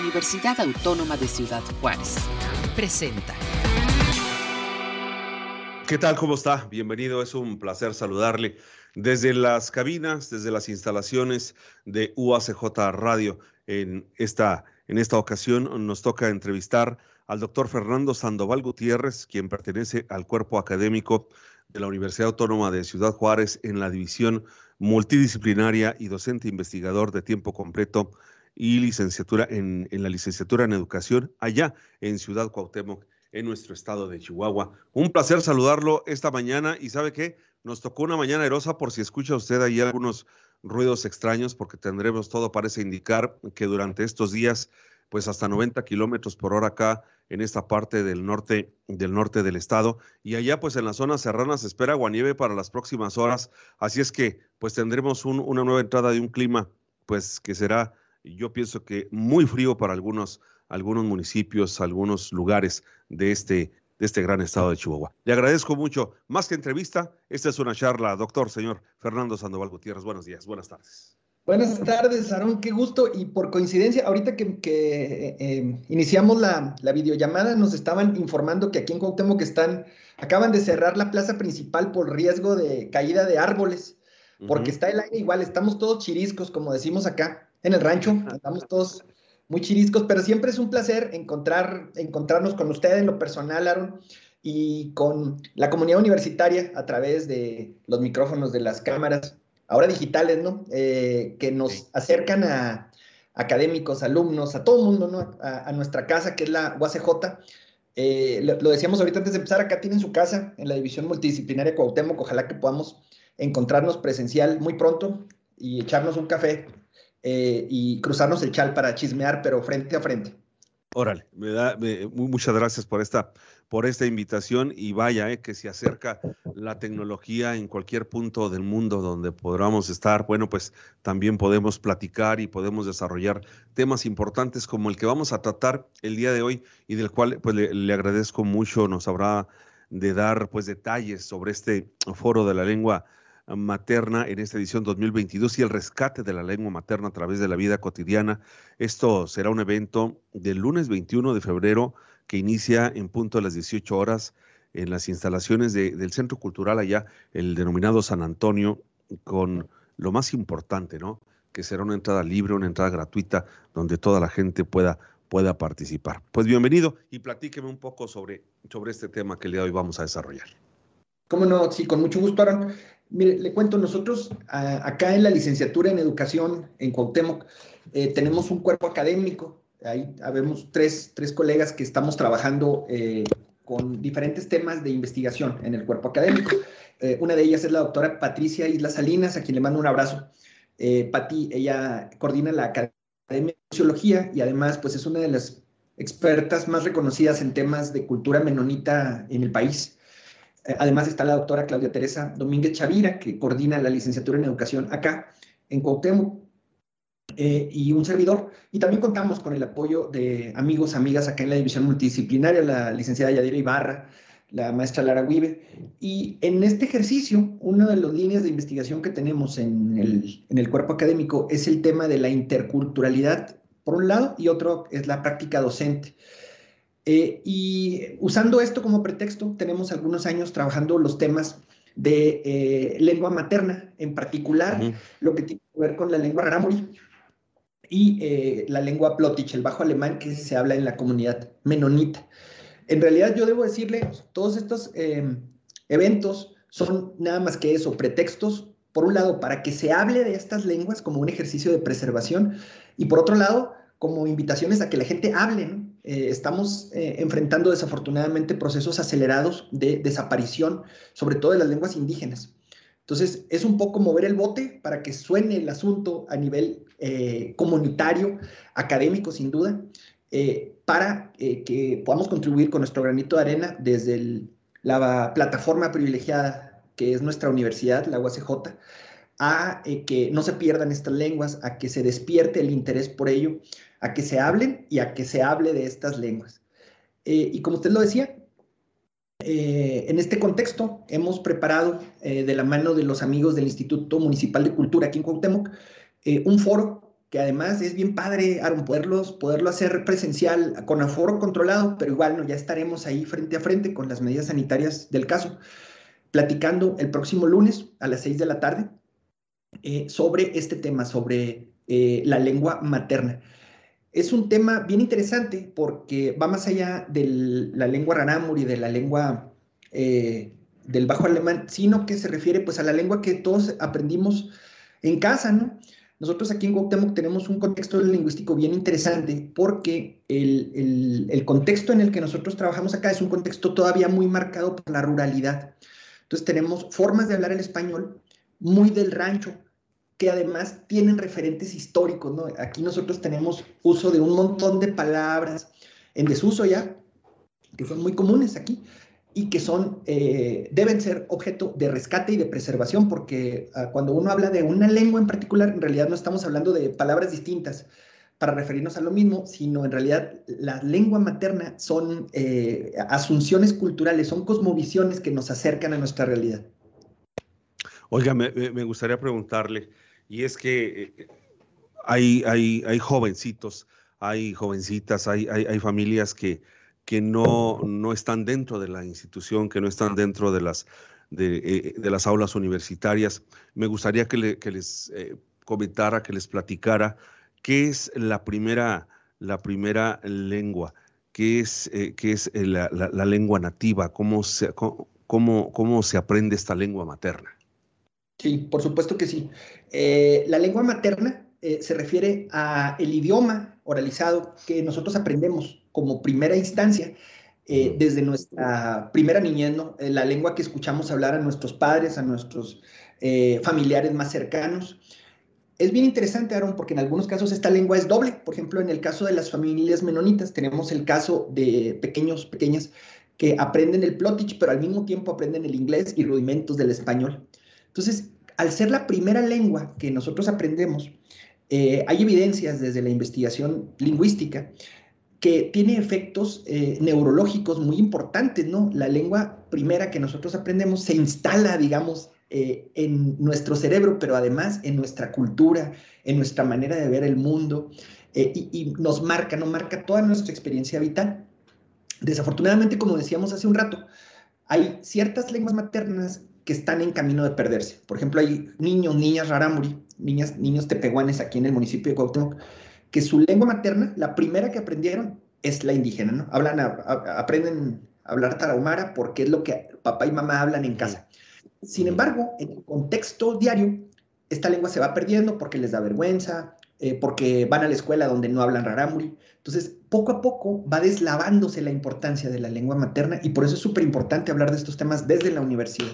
Universidad Autónoma de Ciudad Juárez. Presenta. ¿Qué tal? ¿Cómo está? Bienvenido. Es un placer saludarle desde las cabinas, desde las instalaciones de UACJ Radio. En esta, en esta ocasión nos toca entrevistar al doctor Fernando Sandoval Gutiérrez, quien pertenece al cuerpo académico de la Universidad Autónoma de Ciudad Juárez en la división multidisciplinaria y docente investigador de tiempo completo y licenciatura en, en la licenciatura en educación allá en Ciudad Cuauhtémoc en nuestro estado de Chihuahua. Un placer saludarlo esta mañana y sabe qué, nos tocó una mañana erosa por si escucha usted ahí algunos ruidos extraños porque tendremos todo parece indicar que durante estos días pues hasta 90 kilómetros por hora acá en esta parte del norte del norte del estado. Y allá pues en la zona serrana se espera aguanieve para las próximas horas. Así es que pues tendremos una nueva entrada de un clima pues que será yo pienso que muy frío para algunos algunos municipios, algunos lugares de este, de este gran estado de Chihuahua. Le agradezco mucho. Más que entrevista, esta es una charla, doctor, señor Fernando Sandoval Gutiérrez. Buenos días, buenas tardes. Buenas tardes, Aarón, qué gusto. Y por coincidencia, ahorita que, que eh, iniciamos la, la, videollamada, nos estaban informando que aquí en Cuauhtémoc están, acaban de cerrar la plaza principal por riesgo de caída de árboles, porque está el aire igual, estamos todos chiriscos, como decimos acá en el rancho, estamos todos muy chiriscos, pero siempre es un placer encontrar, encontrarnos con usted en lo personal, Aaron, y con la comunidad universitaria a través de los micrófonos de las cámaras, ahora digitales, ¿no? Eh, que nos acercan a académicos, alumnos, a todo el mundo, ¿no? A, nuestra casa, que es la UACJ. Eh, lo, decíamos ahorita antes de empezar, acá tienen su casa en la división multidisciplinaria Cuauhtémoc, ojalá que podamos encontrarnos presencial muy pronto y echarnos un café eh, y cruzarnos el chal para chismear, pero frente a frente. Órale, me da, muchas gracias por esta, por esta invitación y vaya, eh, que se acerca la tecnología en cualquier punto del mundo donde podamos estar. Bueno, pues también podemos platicar y podemos desarrollar temas importantes como el que vamos a tratar el día de hoy y del cual pues le, le agradezco mucho, nos habrá de dar pues detalles sobre este foro de la lengua materna en esta edición 2022 y el rescate de la lengua materna a través de la vida cotidiana. Esto será un evento del lunes 21 de febrero que inicia en punto a las 18 horas en las instalaciones del Centro Cultural allá, el denominado San Antonio, con lo más importante, ¿no? Que será una entrada libre, una entrada gratuita, donde toda la gente pueda, pueda participar. Pues bienvenido y platíqueme un poco sobre, sobre este tema que el día de hoy vamos a desarrollar. Cómo no, sí, con mucho gusto, Aaron. Mire, le cuento, nosotros acá en la licenciatura en educación en Cuauhtémoc eh, tenemos un cuerpo académico, ahí habemos tres, tres colegas que estamos trabajando eh, con diferentes temas de investigación en el cuerpo académico. Eh, una de ellas es la doctora Patricia Isla Salinas, a quien le mando un abrazo. Pati, ella coordina la Academia de Sociología y además pues es una de las expertas más reconocidas en temas de cultura menonita en el país. Eh, además está la doctora Claudia Teresa Domínguez Chavira, que coordina la licenciatura en educación acá en Cuauhtémoc, eh, y un servidor. Y también contamos con el apoyo de amigos, amigas acá en la división multidisciplinaria, la licenciada Yadira Ibarra, la maestra Lara Guibe. Y en este ejercicio, una de las líneas de investigación que tenemos en el, en el cuerpo académico es el tema de la interculturalidad, por un lado, y otro es la práctica docente. Eh, y usando esto como pretexto, tenemos algunos años trabajando los temas de eh, lengua materna, en particular lo que tiene que ver con la lengua rarámuri y eh, la lengua plotich, el bajo alemán que se habla en la comunidad menonita. En realidad yo debo decirle, todos estos em, eventos son nada más que eso, pretextos, por un lado, para que se hable de estas lenguas como un ejercicio de preservación y por otro lado, como invitaciones a que la gente hable, ¿no? Eh, estamos eh, enfrentando desafortunadamente procesos acelerados de desaparición, sobre todo de las lenguas indígenas. Entonces, es un poco mover el bote para que suene el asunto a nivel eh, comunitario, académico, sin duda, para que podamos contribuir con nuestro granito de arena desde la plataforma privilegiada que es nuestra universidad, la UACJ, a que no se pierdan estas lenguas, a que se despierte el interés por ello, a que se hablen y a que se hable de estas lenguas. Eh, y como usted lo decía, eh, en este contexto hemos preparado eh, de la mano de los amigos del Instituto Municipal de Cultura aquí en Cuauhtémoc un foro que además es bien padre, Aaron, poderlos, poderlo hacer presencial con aforo controlado, pero igual ¿no? ya estaremos ahí frente a frente con las medidas sanitarias del caso, platicando el próximo lunes a las 6 de la tarde sobre este tema, sobre la lengua materna. Es un tema bien interesante porque va más allá de la lengua ranámuri, de la lengua eh, del bajo alemán, sino que se refiere pues a la lengua que todos aprendimos en casa, ¿no? Nosotros aquí en Cuauhtémoc tenemos un contexto lingüístico bien interesante porque el, contexto en el que nosotros trabajamos acá es un contexto todavía muy marcado por la ruralidad. Entonces tenemos formas de hablar el español muy del rancho, que además tienen referentes históricos, ¿no? Aquí nosotros tenemos uso de un montón de palabras en desuso ya, que son muy comunes aquí, y que son, eh, deben ser objeto de rescate y de preservación, porque ah, cuando uno habla de una lengua en particular, en realidad no estamos hablando de palabras distintas para referirnos a lo mismo, sino en realidad la lengua materna son eh, asunciones culturales, son cosmovisiones que nos acercan a nuestra realidad. Oiga, me, gustaría preguntarle, y es que eh, hay, hay, hay jovencitos, hay jovencitas, hay, hay, hay familias que que no, no están dentro de la institución, que no están dentro de las, de, eh, las aulas universitarias. Me gustaría que, les eh, comentara, que les platicara qué es la primera, la primera lengua, qué es, qué es la, lengua nativa, cómo se, cómo, cómo se aprende esta lengua materna. Sí, por supuesto que sí. la lengua materna se refiere a el idioma oralizado que nosotros aprendemos como primera instancia, eh, desde nuestra primera niñez, eh, la lengua que escuchamos hablar a nuestros padres, a nuestros eh, familiares más cercanos. Es bien interesante, Aaron, porque en algunos casos esta lengua es doble. Por ejemplo, en el caso de las familias menonitas, tenemos el caso de pequeños, pequeñas que aprenden el plotich, pero al mismo tiempo aprenden el inglés y rudimentos del español. Entonces, al ser la primera lengua que nosotros aprendemos, hay evidencias desde la investigación lingüística que tiene efectos eh, neurológicos muy importantes, ¿no? La lengua primera que nosotros aprendemos se instala, digamos, eh, en nuestro cerebro, pero además en nuestra cultura, en nuestra manera de ver el mundo, eh, y, y, nos marca, nos marca toda nuestra experiencia vital. Desafortunadamente, como decíamos hace un rato, hay ciertas lenguas maternas que están en camino de perderse. Por ejemplo, hay niños, niñas rarámuri, niñas, niños tepehuanes aquí en el municipio de Cuauhtémoc, que su lengua materna, la primera que aprendieron, es la indígena, ¿no? Hablan, aprenden a hablar tarahumara porque es lo que papá y mamá hablan en casa. Sin embargo, en el contexto diario, esta lengua se va perdiendo porque les da vergüenza, eh, porque van a la escuela donde no hablan rarámuri. Entonces, poco a poco va deslavándose la importancia de la lengua materna y por eso es súper importante hablar de estos temas desde la universidad.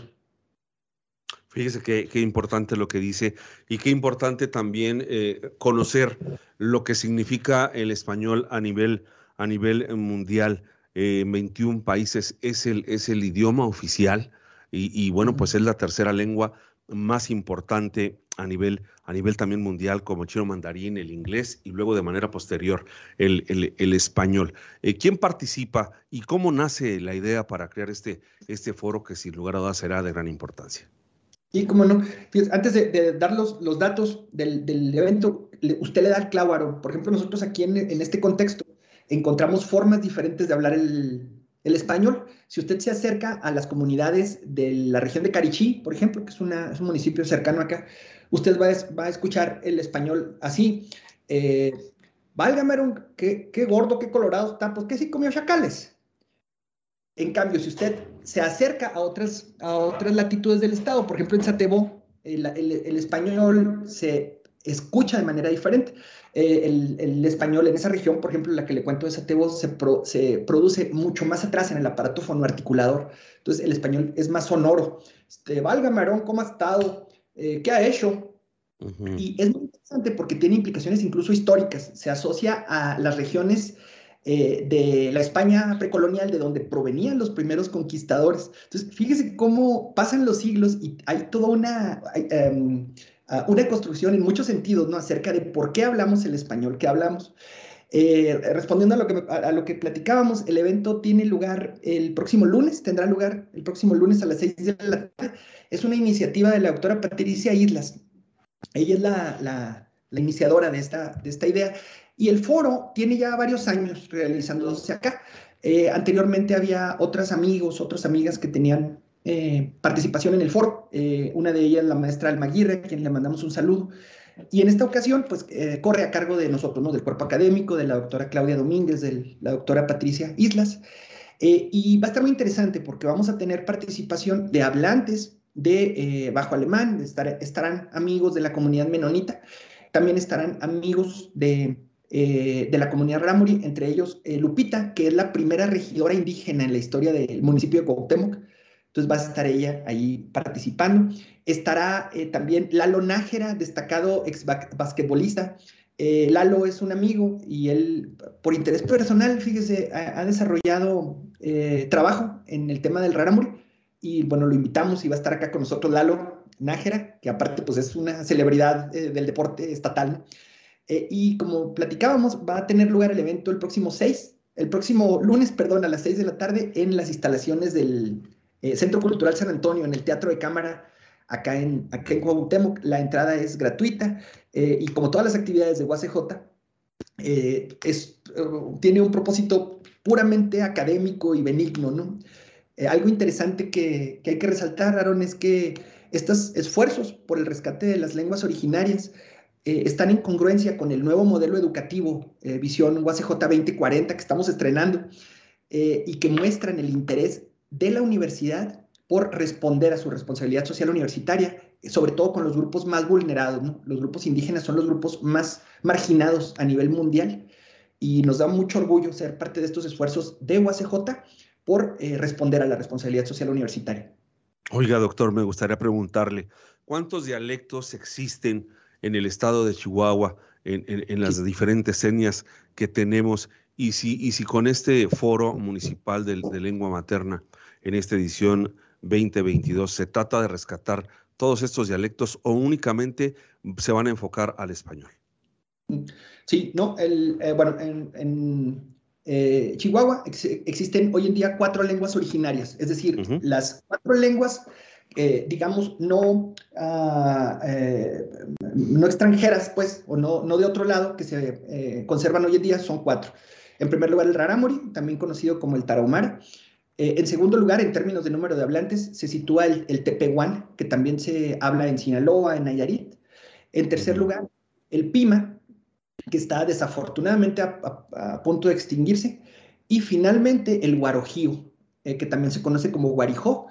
Fíjese qué, importante lo que dice y qué importante también eh, conocer lo que significa el español a nivel, a nivel mundial. Eh, 21 países es el, es el idioma oficial y, bueno, pues es la tercera lengua más importante a nivel, a nivel también mundial, como chino mandarín, el inglés y luego de manera posterior el, el, español. Eh, ¿Quién participa y cómo nace la idea para crear este, este foro que sin lugar a dudas será de gran importancia? Y como no, antes de, dar los, los datos del, del, evento, usted le da el clavo, Por ejemplo, nosotros aquí en, en, este contexto encontramos formas diferentes de hablar el, el, español. Si usted se acerca a las comunidades de la región de Carichí, por ejemplo, que es, una, es un municipio cercano acá, usted va a, va a escuchar el español así. Eh, Válgame, qué, qué gordo, qué colorado está, pues que sí comió chacales. En cambio, si usted se acerca a otras, a otras latitudes del estado, por ejemplo en Satebo, el, español se escucha de manera diferente. Eh, el, español en esa región, por ejemplo, la que le cuento de Satebo, se, se produce mucho más atrás en el aparato fonoarticulador. Entonces, el español es más sonoro. Este, Valga, Marón, ¿cómo ha estado? Eh, ¿Qué ha hecho? Y es muy interesante porque tiene implicaciones incluso históricas. Se asocia a las regiones eh, de la España precolonial, de donde provenían los primeros conquistadores. Entonces, fíjese cómo pasan los siglos y hay toda una, em, una construcción en muchos sentidos, ¿no? Acerca de por qué hablamos el español que hablamos. Eh, respondiendo a lo, que, a lo que platicábamos, el evento tiene lugar el próximo lunes, tendrá lugar el próximo lunes a las 6 de la tarde. Es una iniciativa de la doctora Patricia Islas. Ella es la, la iniciadora de esta, de esta idea. Y el foro tiene ya varios años realizándose acá. Eh, anteriormente había otras amigos, otras amigas que tenían eh, participación en el foro. Eh, una de ellas, la maestra Almaguirre, a quien le mandamos un saludo. Y en esta ocasión, pues corre a cargo de nosotros, ¿no? Del cuerpo académico, de la doctora Claudia Domínguez, de la doctora Patricia Islas. y va a estar muy interesante porque vamos a tener participación de hablantes de Bajo Alemán, estarán amigos de la comunidad menonita, también estarán amigos de eh, de la comunidad Ramuri, entre ellos eh, Lupita, que es la primera regidora indígena en la historia del municipio de Cuauhtémoc. Entonces va a estar ella ahí participando. Estará eh, también Lalo Nájera, destacado ex basquetbolista. Lalo es un amigo y él, por interés personal, fíjese, ha, desarrollado trabajo en el tema del Raramuri. Y bueno, lo invitamos y va a estar acá con nosotros Lalo Nájera, que aparte pues es una celebridad del deporte estatal. Eh, y como platicábamos, va a tener lugar el evento el próximo 6, el próximo lunes, perdón, a las 6 de la tarde en las instalaciones del eh, Centro Cultural San Antonio, en el Teatro de Cámara, acá en, acá en Cuauhtémoc. La entrada es gratuita eh, y como todas las actividades de UACJ, es, tiene un propósito puramente académico y benigno, ¿no? algo interesante que, que hay que resaltar, Aaron, es que estos esfuerzos por el rescate de las lenguas originarias eh, están en congruencia con el nuevo modelo educativo eh, Visión UACJ 2040 que estamos estrenando eh, y que muestran el interés de la universidad por responder a su responsabilidad social universitaria, sobre todo con los grupos más vulnerados. Los grupos indígenas son los grupos más marginados a nivel mundial y nos da mucho orgullo ser parte de estos esfuerzos de UACJ por responder a la responsabilidad social universitaria. Oiga, doctor, me gustaría preguntarle, ¿cuántos dialectos existen en el estado de Chihuahua, en, las diferentes etnias que tenemos, y si, y si con este foro municipal de, lengua materna en esta edición 2022 se trata de rescatar todos estos dialectos o únicamente se van a enfocar al español. Sí, no, el, eh, bueno, en, eh, Chihuahua existen hoy en día cuatro lenguas originarias, es decir, las cuatro lenguas eh, digamos, no, ah, eh, no extranjeras, pues, o no, no de otro lado, que se eh, conservan hoy en día, son cuatro. En primer lugar, el rarámuri, también conocido como el tarahumara. en segundo lugar, en términos de número de hablantes, se sitúa el, el tepehuán, que también se habla en Sinaloa, en Nayarit. En tercer lugar, el pima, que está desafortunadamente a, punto de extinguirse. Y finalmente, el guarojío, que también se conoce como guarijó,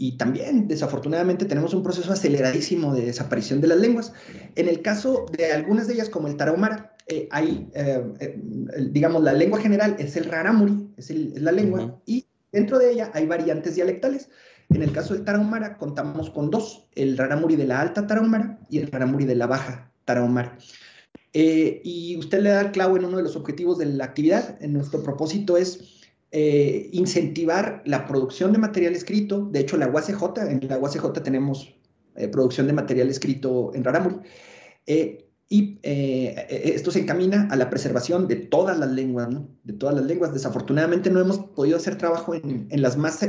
y también, desafortunadamente, tenemos un proceso aceleradísimo de desaparición de las lenguas. En el caso de algunas de ellas, como el tarahumara, eh, hay, eh, eh, digamos, la lengua general es el rarámuri, es, la lengua, y dentro de ella hay variantes dialectales. En el caso del tarahumara, contamos con dos, el rarámuri de la alta tarahumara y el rarámuri de la baja tarahumara. y usted le da el clavo en uno de los objetivos de la actividad. En nuestro propósito es eh, incentivar la producción de material escrito. De hecho, la UACJ, en la UACJ tenemos eh, producción de material escrito en Raramuri. Eh, y esto se encamina a la preservación de todas las lenguas, ¿no? De todas las lenguas. Desafortunadamente no hemos podido hacer trabajo en, las más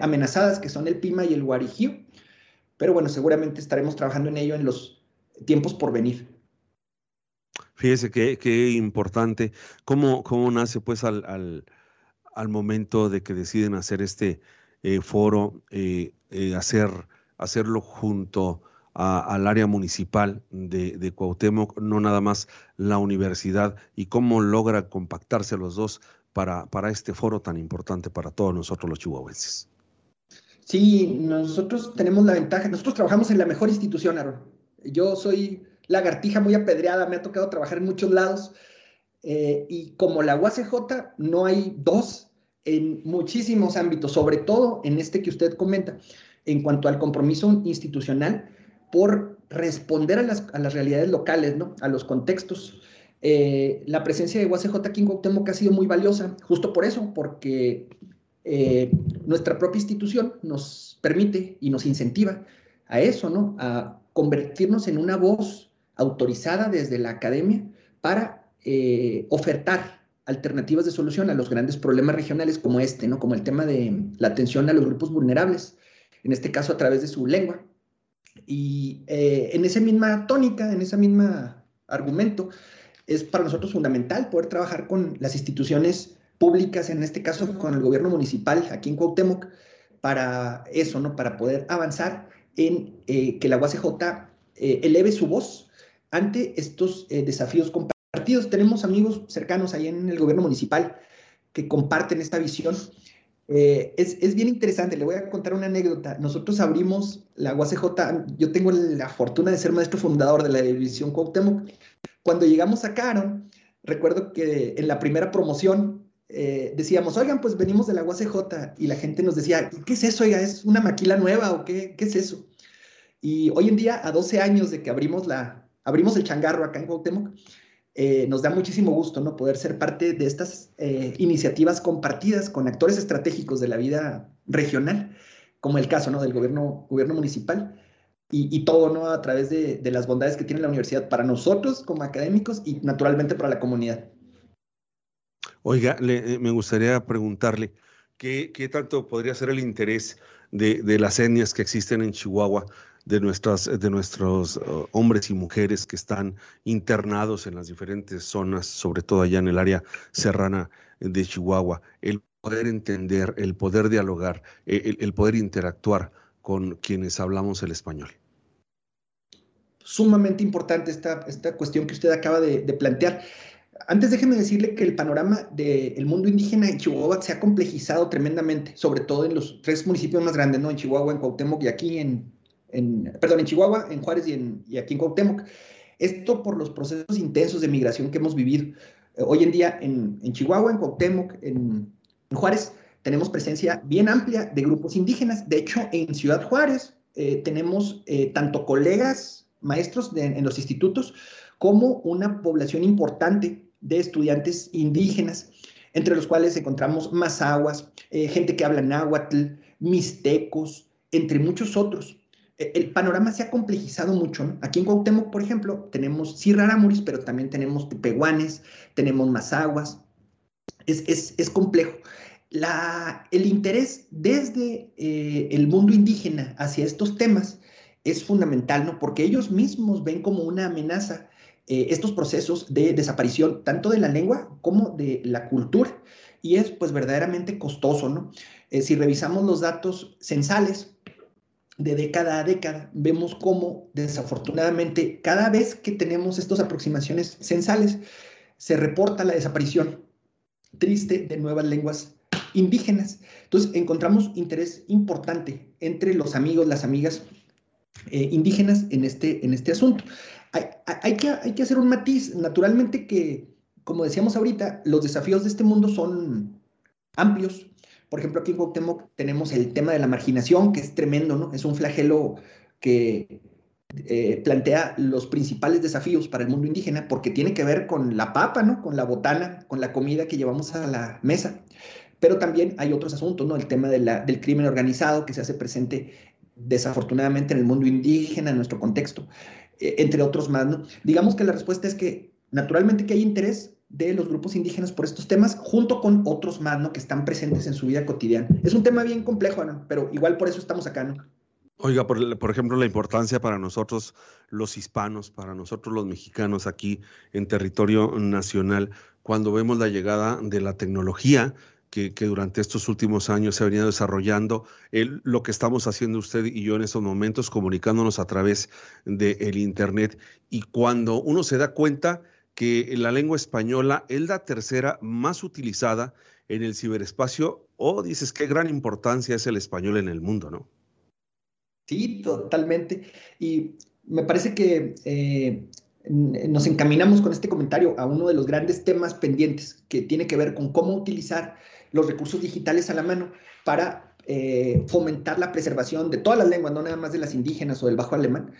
amenazadas, que son el Pima y el Guarijío. Pero bueno, seguramente estaremos trabajando en ello en los tiempos por venir. Fíjese qué, importante. ¿Cómo, ¿Cómo nace pues al momento de que deciden hacer este eh, foro, eh, eh, hacer, hacerlo junto al área municipal de, de, Cuauhtémoc, no nada más la universidad, y cómo logra compactarse los dos para, para este foro tan importante para todos nosotros los chihuahuenses. Sí, nosotros tenemos la ventaja, nosotros trabajamos en la mejor institución, Aaron. Yo soy lagartija muy apedreada, me ha tocado trabajar en muchos lados, y como la UACJ no hay dos en muchísimos ámbitos, sobre todo en este que usted comenta, en cuanto al compromiso institucional por responder a las, realidades locales, ¿no? a los contextos. Eh, la presencia de UACJ aquí en Cuauhtémoc ha sido muy valiosa, justo por eso, porque eh, nuestra propia institución nos permite y nos incentiva a eso, ¿no? A convertirnos en una voz autorizada desde la academia para eh, ofertar alternativas de solución a los grandes problemas regionales como este, ¿no? Como el tema de la atención a los grupos vulnerables, en este caso a través de su lengua. Y eh, en esa misma tónica, en esa misma argumento, es para nosotros fundamental poder trabajar con las instituciones públicas, en este caso con el gobierno municipal aquí en Cuauhtémoc, para eso, ¿no? Para poder avanzar en eh, que la UACJ eh, eleve su voz ante estos eh, desafíos compartidos. Tenemos amigos cercanos ahí en el gobierno municipal que comparten esta visión. es, es, bien interesante, le voy a contar una anécdota. Nosotros abrimos la UACJ, yo tengo la fortuna de ser maestro fundador de la división Cuauhtémoc. Cuando llegamos a Caron, recuerdo que en la primera promoción eh, decíamos, oigan, pues venimos de la UACJ y la gente nos decía, ¿qué es eso? Oiga, ¿es una maquila nueva o qué, qué es eso? Y hoy en día, a 12 años de que abrimos, la, abrimos el changarro acá en Cuauhtémoc, eh, nos da muchísimo gusto ¿no? poder ser parte de estas eh, iniciativas compartidas con actores estratégicos de la vida regional, como el caso ¿no? del gobierno, gobierno municipal, y, y todo ¿no? a través de, de las bondades que tiene la universidad para nosotros como académicos y naturalmente para la comunidad. Oiga, eh, me gustaría preguntarle, ¿qué, tanto podría ser el interés de, las etnias que existen en Chihuahua, de, nuestras, de nuestros uh, hombres y mujeres que están internados en las diferentes zonas, sobre todo allá en el área serrana de Chihuahua, el poder entender, el poder dialogar, e, el, poder interactuar con quienes hablamos el español? Sumamente importante esta, esta cuestión que usted acaba de plantear. Antes déjeme decirle que el panorama del mundo indígena en Chihuahua se ha complejizado tremendamente, sobre todo en los tres municipios más grandes, ¿no? En Chihuahua, en Cuauhtémoc y aquí en, perdón, en Chihuahua, en Juárez y, en, aquí en Cuauhtémoc. Esto por los procesos intensos de migración que hemos vivido. Eh, hoy en día en, Chihuahua, en Cuauhtémoc, en, Juárez, tenemos presencia bien amplia de grupos indígenas. De hecho, en Ciudad Juárez eh, tenemos eh, tanto colegas, maestros en los institutos, como una población importante de estudiantes indígenas, entre los cuales encontramos mazahuas, eh, gente que habla náhuatl, mixtecos, entre muchos otros. E, el panorama se ha complejizado mucho. Aquí en Cuauhtémoc, por ejemplo, tenemos sí rarámuris, pero también tenemos tepehuanes, tenemos mazahuas. Es, es, complejo. La, el interés desde eh, el mundo indígena hacia estos temas es fundamental, ¿no? Porque ellos mismos ven como una amenaza eh, estos procesos de desaparición tanto de la lengua como de la cultura y es pues verdaderamente costoso, ¿no? Eh, si revisamos los datos censales de década a década, vemos cómo desafortunadamente cada vez que tenemos estas aproximaciones censales se reporta la desaparición triste de nuevas lenguas indígenas. Entonces encontramos interés importante entre los amigos, las amigas eh, indígenas en este, en este asunto hay, que, hay que hacer un matiz. Naturalmente que, como decíamos ahorita, los desafíos de este mundo son amplios. Por ejemplo, aquí en Cuauhtémoc tenemos el tema de la marginación, que es tremendo, ¿no? Es un flagelo que eh, plantea los principales desafíos para el mundo indígena, porque tiene que ver con la papa, ¿no? Con la botana, con la comida que llevamos a la mesa. Pero también hay otros asuntos, ¿no? El tema del crimen organizado que se hace presente desafortunadamente en el mundo indígena, en nuestro contexto. Eh, entre otros más. ¿no? Digamos que la respuesta es que naturalmente que hay interés de los grupos indígenas por estos temas, junto con otros más, ¿no? Que están presentes en su vida cotidiana. Es un tema bien complejo, ¿no? Pero igual por eso estamos acá, ¿no? Oiga, por, por, ejemplo, la importancia para nosotros los hispanos, para nosotros los mexicanos aquí en territorio nacional, cuando vemos la llegada de la tecnología, que, durante estos últimos años se ha venido desarrollando, lo que estamos haciendo usted y yo en estos momentos, comunicándonos a través del Internet. Y cuando uno se da cuenta que la lengua española es la tercera más utilizada en el ciberespacio, o dices qué gran importancia es el español en el mundo, ¿no? Sí, totalmente. Y me parece que eh, nos encaminamos con este comentario a uno de los grandes temas pendientes que tiene que ver con cómo utilizar los recursos digitales a la mano para eh, fomentar la preservación de todas las lenguas, no nada más de las indígenas o del bajo alemán.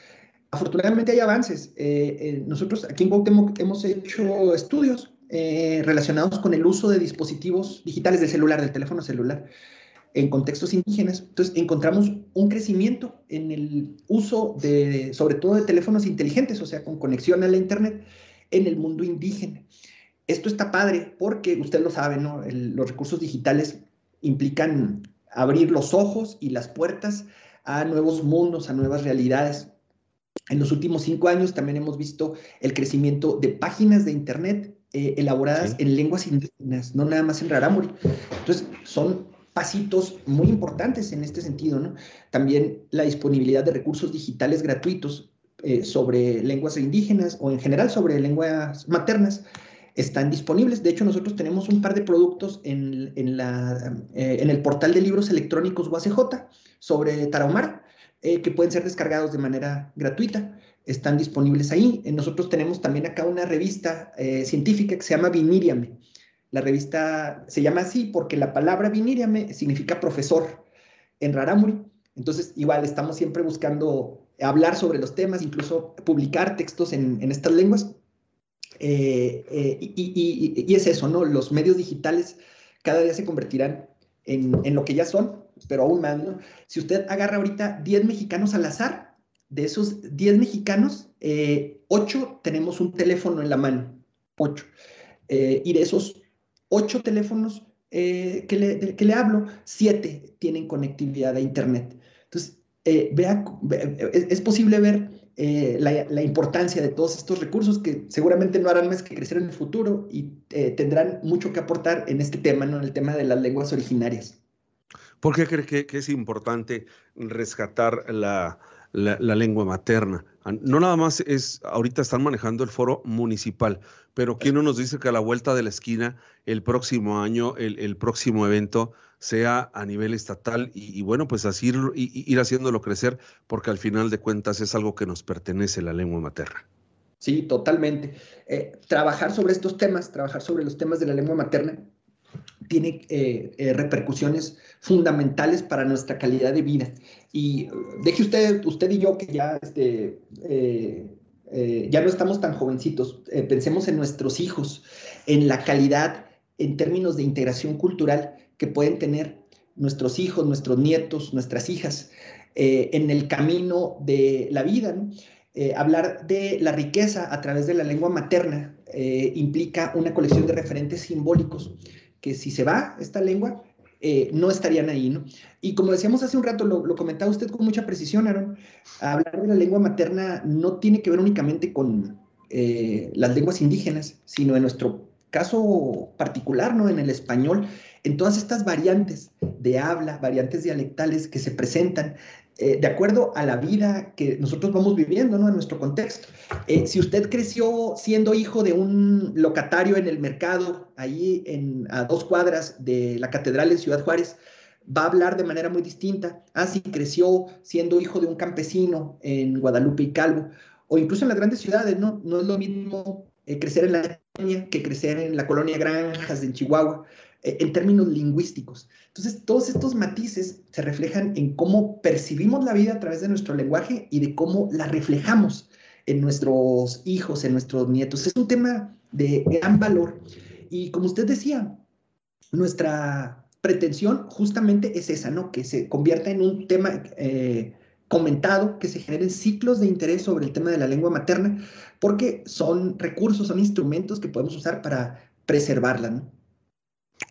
Afortunadamente hay avances. Eh, eh, nosotros aquí en Cuauhtémoc hemos hecho estudios relacionados con el uso de dispositivos digitales del celular, del teléfono celular, en contextos indígenas. Entonces encontramos un crecimiento en el uso de, sobre todo de teléfonos inteligentes, o sea, con conexión a la Internet, en el mundo indígena. Esto está padre porque usted lo sabe, ¿no? los recursos digitales implican abrir los ojos y las puertas a nuevos mundos, a nuevas realidades. En los últimos cinco años también hemos visto el crecimiento de páginas de Internet eh, elaboradas en lenguas indígenas, no nada más en Rarámuri. Entonces, son pasitos muy importantes en este sentido, ¿no? También la disponibilidad de recursos digitales gratuitos eh, sobre lenguas indígenas o en general sobre lenguas maternas están disponibles. De hecho, nosotros tenemos un par de productos en, la, eh, en el portal de libros electrónicos UACJ sobre Tarahumara eh, que pueden ser descargados de manera gratuita. Están disponibles ahí. Nosotros tenemos también acá una revista científica que se llama Viniriame. La revista se llama así porque la palabra Viniriame significa profesor en Rarámuri. Entonces, igual estamos siempre buscando hablar sobre los temas, incluso publicar textos en, estas lenguas. Eh, eh, y, es eso, ¿no? Los medios digitales cada día se convertirán en, lo que ya son, pero aún más, ¿no? Si usted agarra ahorita 10 mexicanos al azar, de esos 10 mexicanos, 8 eh, tenemos un teléfono en la mano, 8. y de esos 8 teléfonos que le, que, le, hablo, 7 tienen conectividad a Internet. Entonces, eh, vea, es, posible ver eh, la, importancia de todos estos recursos que seguramente no harán más que crecer en el futuro y eh, tendrán mucho que aportar en este tema, ¿no? en el tema de las lenguas originarias. ¿Por qué cree que, es importante rescatar la, la, lengua materna? No nada más es, ahorita están manejando el foro municipal, pero ¿quién no nos dice que a la vuelta de la esquina, el próximo año, el, el próximo evento, sea a nivel estatal y, bueno, pues así ir, ir, haciéndolo crecer, porque al final de cuentas es algo que nos pertenece la lengua materna. Sí, totalmente. Eh, trabajar sobre estos temas, trabajar sobre los temas de la lengua materna, tiene eh, eh, repercusiones fundamentales para nuestra calidad de vida. Y deje usted, usted y yo que ya, este, ya no estamos tan jovencitos, pensemos en nuestros hijos, en la calidad en términos de integración cultural que pueden tener nuestros hijos, nuestros nietos, nuestras hijas eh, en el camino de la vida. Eh, hablar de la riqueza a través de la lengua materna eh, implica una colección de referentes simbólicos que si se va esta lengua, no estarían ahí, ¿no? Y como decíamos hace un rato, lo, comentaba usted con mucha precisión, Aaron, hablar de la lengua materna no tiene que ver únicamente con las lenguas indígenas, sino en nuestro caso particular, ¿no? En el español, en todas estas variantes de habla, variantes dialectales que se presentan eh, de acuerdo a la vida que nosotros vamos viviendo, ¿no? En nuestro contexto. Eh, si usted creció siendo hijo de un locatario en el mercado, ahí en, a dos cuadras de la catedral en Ciudad Juárez, va a hablar de manera muy distinta. Ah, si creció siendo hijo de un campesino en Guadalupe y Calvo, o incluso en las grandes ciudades, ¿no? No es lo mismo eh, crecer en la que crecer en la colonia Granjas de Chihuahua. Eh, en términos lingüísticos. Entonces, todos estos matices se reflejan en cómo percibimos la vida a través de nuestro lenguaje y de cómo la reflejamos en nuestros hijos, en nuestros nietos. Es un tema de gran valor. Y como usted decía, nuestra pretensión justamente es esa, ¿no? Que se convierta en un tema eh, comentado, que se generen ciclos de interés sobre el tema de la lengua materna, porque son recursos, son instrumentos que podemos usar para preservarla, ¿no?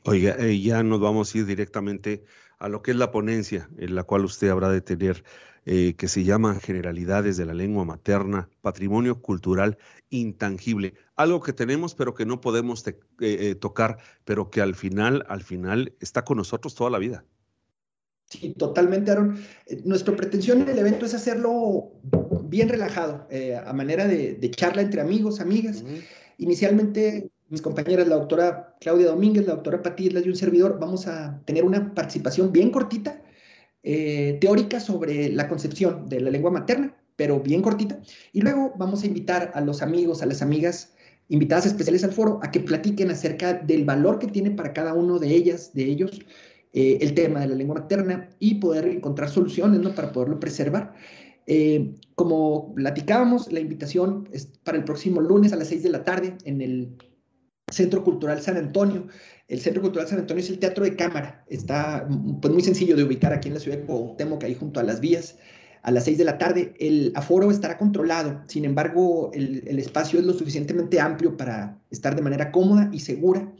Oiga, eh, ya nos vamos a ir directamente a lo que es la ponencia en la cual usted habrá de tener, eh, que se llama Generalidades de la Lengua Materna, Patrimonio Cultural Intangible. Algo que tenemos pero que no podemos eh, tocar, pero que al final, al final está con nosotros toda la vida. Sí, totalmente, Aaron. Nuestra pretensión en el evento es hacerlo bien relajado, a manera de, charla entre amigos, amigas. Inicialmente mis compañeras, la doctora Claudia Domínguez, la doctora Pati y un servidor, vamos a tener una participación bien cortita, eh, teórica sobre la concepción de la lengua materna, pero bien cortita. Y luego vamos a invitar a los amigos, a las amigas invitadas especiales al foro a que platiquen acerca del valor que tiene para cada uno de ellas, de ellos, eh, el tema de la lengua materna y poder encontrar soluciones ¿no? para poderlo preservar. Eh, como platicábamos, la invitación es para el próximo lunes a las 6 de la tarde en el Centro Cultural San Antonio. El Centro Cultural San Antonio es el teatro de cámara. Está pues, muy sencillo de ubicar aquí en la ciudad de Cuauhtémoc, ahí junto a las vías. A las seis de la tarde, el aforo estará controlado. Sin embargo, el, espacio es lo suficientemente amplio para estar de manera cómoda y segura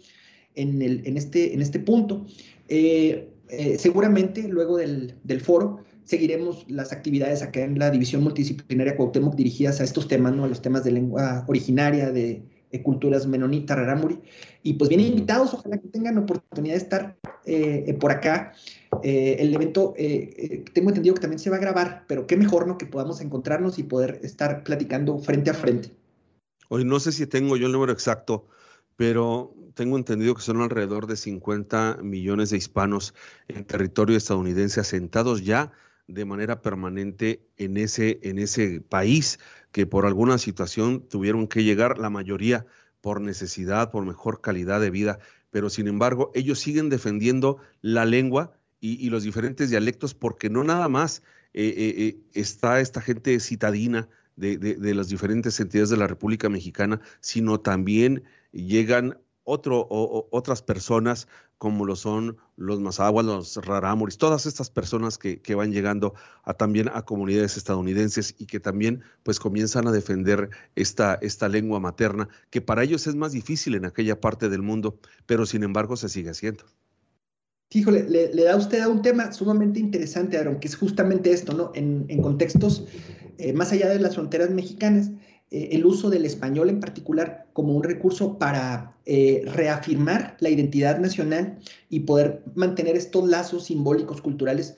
en, este, este punto. Eh, eh, seguramente, luego del, del foro, seguiremos las actividades acá en la División Multidisciplinaria Cuauhtémoc dirigidas a estos temas, ¿no? A los temas de lengua originaria, de, culturas menonita, rarámuri. Y pues vienen invitados, ojalá que tengan oportunidad de estar eh, por acá. Eh, el evento, eh, tengo entendido que también se va a grabar, pero qué mejor, ¿no? Que podamos encontrarnos y poder estar platicando frente a frente. Hoy no sé si tengo yo el número exacto, pero tengo entendido que son alrededor de 50 millones de hispanos en territorio estadounidense asentados ya de manera permanente en ese, en ese país que por alguna situación tuvieron que llegar, la mayoría por necesidad, por mejor calidad de vida, pero sin embargo ellos siguen defendiendo la lengua y, los diferentes dialectos porque no nada más eh, eh, eh, está esta gente citadina de, de, las diferentes entidades de la República Mexicana, sino también llegan otro, otras personas como lo son los mazahuas, los rarámuris, todas estas personas que, van llegando a, también a comunidades estadounidenses y que también pues comienzan a defender esta, esta lengua materna, que para ellos es más difícil en aquella parte del mundo, pero sin embargo se sigue haciendo. Híjole, le, da usted a un tema sumamente interesante, Aaron, que es justamente esto, ¿no? En, contextos eh, más allá de las fronteras mexicanas, eh, el uso del español en particular como un recurso para eh, reafirmar la identidad nacional y poder mantener estos lazos simbólicos, culturales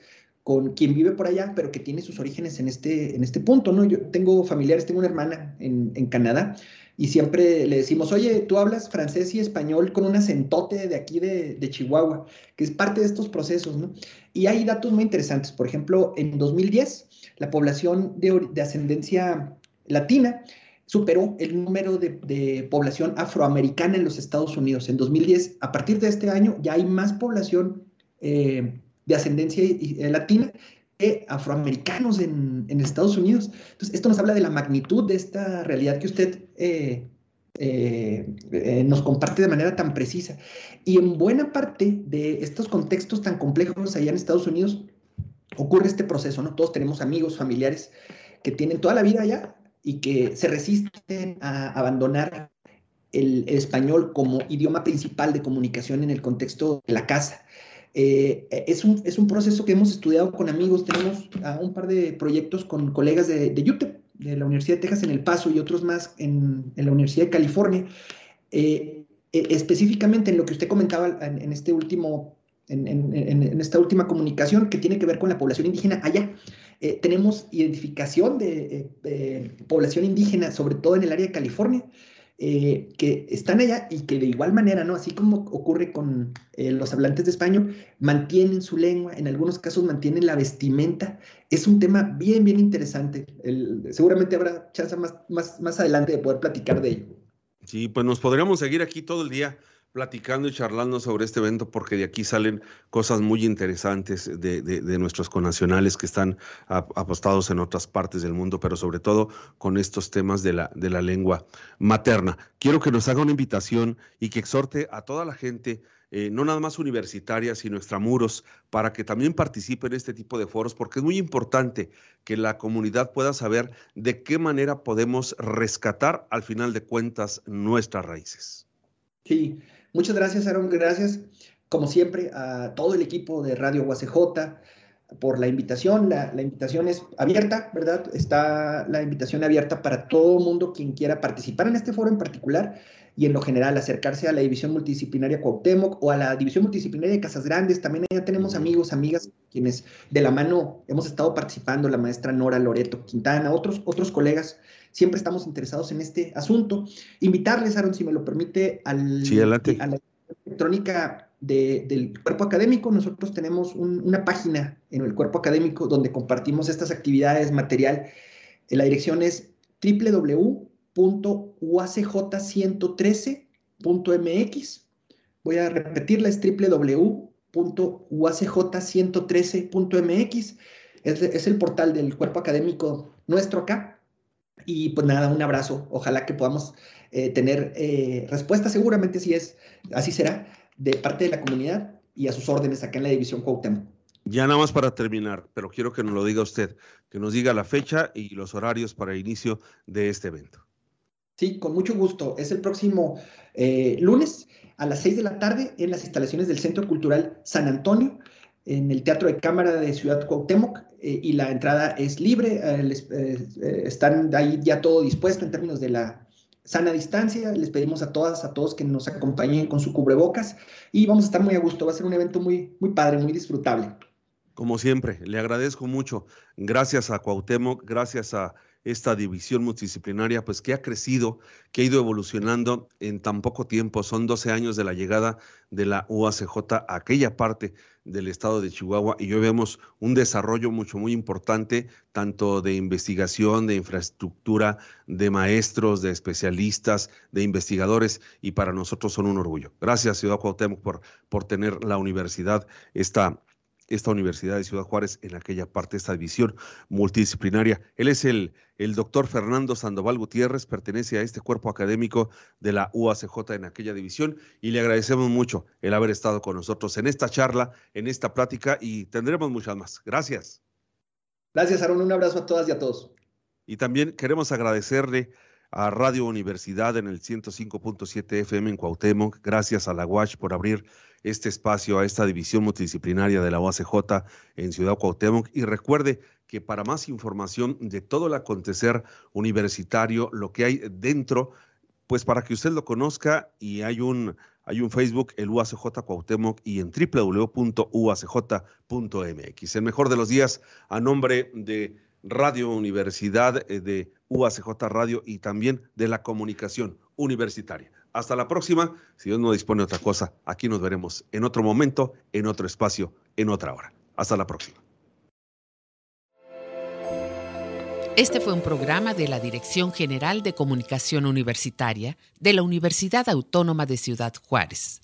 con quien vive por allá, pero que tiene sus orígenes en este, en este punto, ¿no? Yo tengo familiares, tengo una hermana en, Canadá y siempre le decimos, oye, tú hablas francés y español con un acentote de aquí de, Chihuahua, que es parte de estos procesos, ¿no? Y hay datos muy interesantes. Por ejemplo, en 2010, la población de, de ascendencia latina superó el número de, población afroamericana en los Estados Unidos. En 2010, a partir de este año, ya hay más población eh, de ascendencia eh, latina que afroamericanos en, Estados Unidos. Entonces, esto nos habla de la magnitud de esta realidad que usted eh, nos comparte de manera tan precisa. Y en buena parte de estos contextos tan complejos allá en Estados Unidos, ocurre este proceso, ¿no? Todos tenemos amigos, familiares que tienen toda la vida allá y que se resisten a abandonar el, español como idioma principal de comunicación en el contexto de la casa. Eh, es, un, es, un, proceso que hemos estudiado con amigos, tenemos un par de proyectos con colegas de, de UTEP, de la Universidad de Texas en El Paso y otros más en, en la Universidad de California, eh, e, específicamente en lo que usted comentaba en, este último, en, en, esta última comunicación que tiene que ver con la población indígena allá. Eh, tenemos identificación de eh, población indígena, sobre todo en el área de California, eh, que están allá y que de igual manera, ¿no? Así como ocurre con los hablantes de español, mantienen su lengua, en algunos casos mantienen la vestimenta. Es un tema bien, bien interesante. seguramente habrá chance más, más, más adelante de poder platicar de ello. Sí, pues nos podríamos seguir aquí todo el día platicando y charlando sobre este evento porque de aquí salen cosas muy interesantes de, nuestros conacionales que están apostados en otras partes del mundo, pero sobre todo con estos temas de la, de la lengua materna. Quiero que nos haga una invitación y que exhorte a toda la gente, eh, no nada más universitaria, sino extramuros, para que también participe en este tipo de foros, porque es muy importante que la comunidad pueda saber de qué manera podemos rescatar al final de cuentas nuestras raíces. Sí, Muchas gracias, Aaron. Gracias, como siempre, a todo el equipo de Radio UACJ por la invitación. La, invitación es abierta, ¿verdad? Está la invitación abierta para todo mundo quien quiera participar en este foro en particular y en lo general acercarse a la División Multidisciplinaria Cuauhtémoc o a la División Multidisciplinaria de Casas Grandes. También ya tenemos amigos, amigas, quienes de la mano hemos estado participando, la maestra Nora Loreto Quintana, otros, otros colegas siempre estamos interesados en este asunto. Invitarles, Aaron, si me lo permite, al, a la electrónica del cuerpo académico. Nosotros tenemos una página en el cuerpo académico donde compartimos estas actividades, material. La dirección es www.uacj113.mx. Voy a repetirla, es www.uacj113.mx. Es, es el portal del cuerpo académico nuestro acá. Y pues nada, un abrazo. Ojalá que podamos eh, tener eh, respuesta, seguramente así es, así será, de parte de la comunidad y a sus órdenes acá en la División Cuauhtémoc. Ya nada más para terminar, pero quiero que nos lo diga usted, que nos diga la fecha y los horarios para el inicio de este evento. Sí, con mucho gusto. Es el próximo eh, lunes a las seis de la tarde en las instalaciones del Centro Cultural San Antonio. en el Teatro de Cámara de Ciudad Cuauhtémoc eh, y la entrada es libre. están ahí ya todo dispuesto en términos de la sana distancia. Les pedimos a todas, a todos que nos acompañen con su cubrebocas y vamos a estar muy a gusto. Va a ser un evento muy, muy padre, muy disfrutable. Como siempre, le agradezco mucho. Gracias a Cuauhtémoc, gracias a esta división multidisciplinaria, pues que ha crecido, que ha ido evolucionando en tan poco tiempo. Son 12 años de la llegada de la UACJ a aquella parte del estado de Chihuahua y hoy vemos un desarrollo mucho, muy importante, tanto de investigación, de infraestructura, de maestros, de especialistas, de investigadores y para nosotros son un orgullo. Gracias, Ciudad Cuauhtémoc, por, por tener la universidad, esta esta Universidad de Ciudad Juárez en aquella parte, esta división multidisciplinaria. Él es el, el doctor Fernando Sandoval Gutiérrez, pertenece a este cuerpo académico de la UACJ en aquella división y le agradecemos mucho el haber estado con nosotros en esta charla, en esta plática y tendremos muchas más. Gracias. Gracias, Aaron. Un abrazo a todas y a todos. Y también queremos agradecerle a Radio Universidad en el 105.7 FM en Cuauhtémoc. Gracias a la UACH por abrir este espacio a esta división multidisciplinaria de la OACJ en Ciudad Cuauhtémoc. Y recuerde que para más información de todo el acontecer universitario, lo que hay dentro, pues para que usted lo conozca y hay un, hay un Facebook, el UACJ Cuauhtémoc y en www.uacj.mx. El mejor de los días a nombre de Radio Universidad, eh, de UACJ Radio y también de la comunicación universitaria. Hasta la próxima. Si Dios no dispone de otra cosa, aquí nos veremos en otro momento, en otro espacio, en otra hora. Hasta la próxima. Este fue un programa de la Dirección General de Comunicación Universitaria de la Universidad Autónoma de Ciudad Juárez.